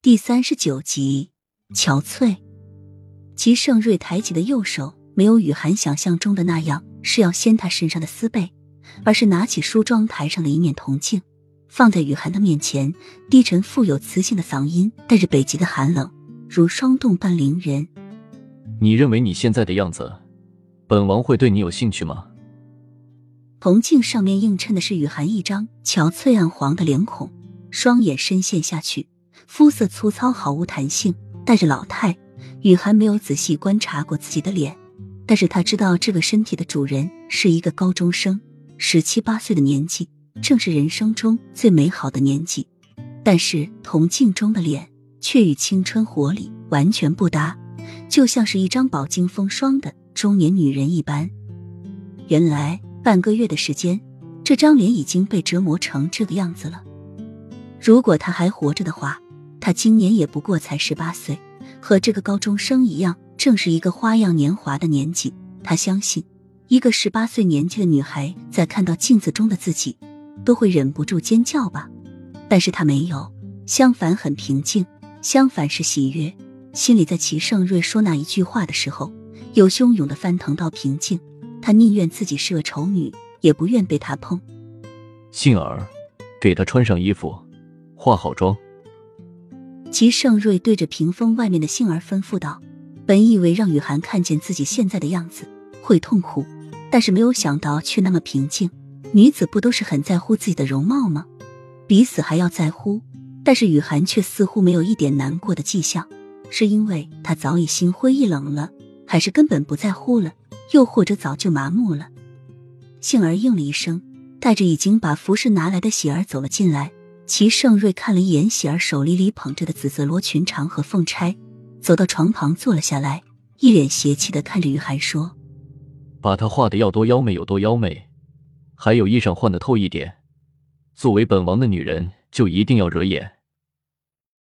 第三十九集，憔悴。齐盛瑞抬起的右手，没有雨涵想象中的那样是要掀他身上的丝被，而是拿起梳妆台上的一面铜镜，放在雨涵的面前，低沉富有磁性的嗓音带着北极的寒冷，如霜冻般凌人。你认为你现在的样子，本王会对你有兴趣吗？铜镜上面映衬的是雨涵一张憔悴暗黄的脸孔，双眼深陷下去。肤色粗糙，毫无弹性，带着老态。雨涵没有仔细观察过自己的脸，但是他知道这个身体的主人是一个高中生，十七八岁的年纪，正是人生中最美好的年纪。但是铜镜中的脸却与青春活力完全不搭，就像是一张饱经风霜的中年女人一般。原来半个月的时间，这张脸已经被折磨成这个样子了。如果他还活着的话。他今年也不过才十八岁，和这个高中生一样，正是一个花样年华的年纪。他相信，一个十八岁年纪的女孩在看到镜子中的自己，都会忍不住尖叫吧。但是他没有，相反很平静，相反是喜悦。心里在齐盛瑞说那一句话的时候，有汹涌的翻腾到平静。他宁愿自己是个丑女，也不愿被他碰。杏儿，给他穿上衣服，化好妆。齐盛瑞对着屏风外面的杏儿吩咐道：“本以为让雨涵看见自己现在的样子会痛苦，但是没有想到却那么平静。女子不都是很在乎自己的容貌吗？彼此还要在乎，但是雨涵却似乎没有一点难过的迹象。是因为她早已心灰意冷了，还是根本不在乎了？又或者早就麻木了？”杏儿应了一声，带着已经把服饰拿来的喜儿走了进来。齐盛瑞看了一眼喜儿手里里捧着的紫色罗裙长和凤钗，走到床旁坐了下来，一脸邪气的看着于涵说：“把她画的要多妖媚有多妖媚，还有衣裳换的透一点。作为本王的女人，就一定要惹眼。”